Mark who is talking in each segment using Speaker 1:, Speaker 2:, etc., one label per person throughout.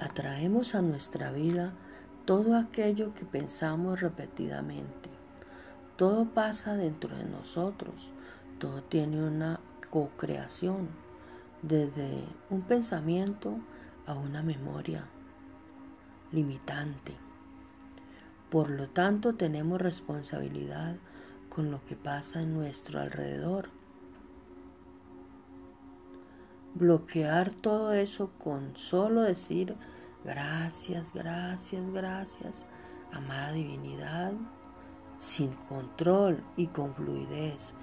Speaker 1: Atraemos a nuestra vida todo aquello que pensamos repetidamente. Todo pasa dentro de nosotros. Todo tiene una co-creación, desde un pensamiento a una memoria limitante. Por lo tanto, tenemos responsabilidad con lo que pasa en nuestro alrededor. Bloquear todo eso con solo decir gracias, gracias, gracias, amada divinidad, sin control y con fluidez.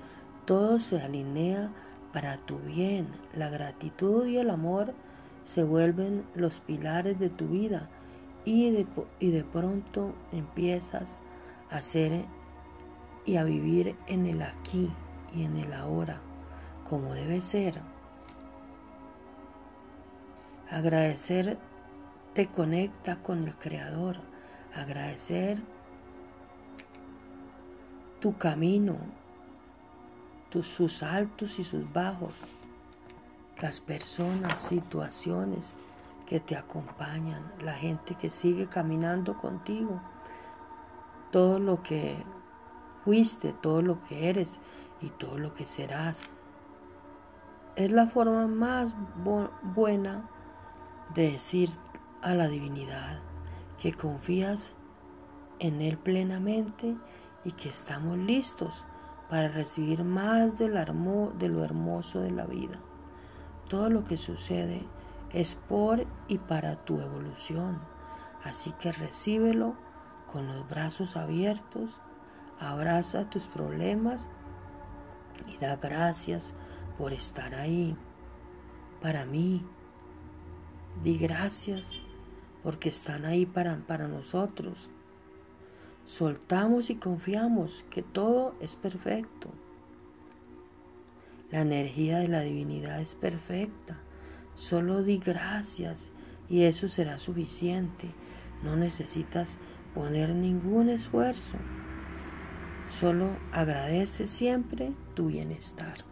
Speaker 1: Todo se alinea para tu bien. La gratitud y el amor se vuelven los pilares de tu vida y de, y de pronto empiezas a ser y a vivir en el aquí y en el ahora, como debe ser. Agradecer te conecta con el Creador. Agradecer tu camino, tus, sus altos y sus bajos, las personas, situaciones que te acompañan, la gente que sigue caminando contigo, todo lo que fuiste, todo lo que eres y todo lo que serás. Es la forma más buena de decir a la divinidad que confías en Él plenamente y que estamos listos para recibir más de lo hermoso de la vida. Todo lo que sucede es por y para tu evolución, así que recíbelo con los brazos abiertos Abraza tus problemas y da gracias por estar ahí para mí. Di gracias porque están ahí para, para nosotros. Soltamos y confiamos que todo es perfecto. La energía de la divinidad es perfecta. Solo di gracias y eso será suficiente. No necesitas poner ningún esfuerzo. Solo agradece siempre tu bienestar.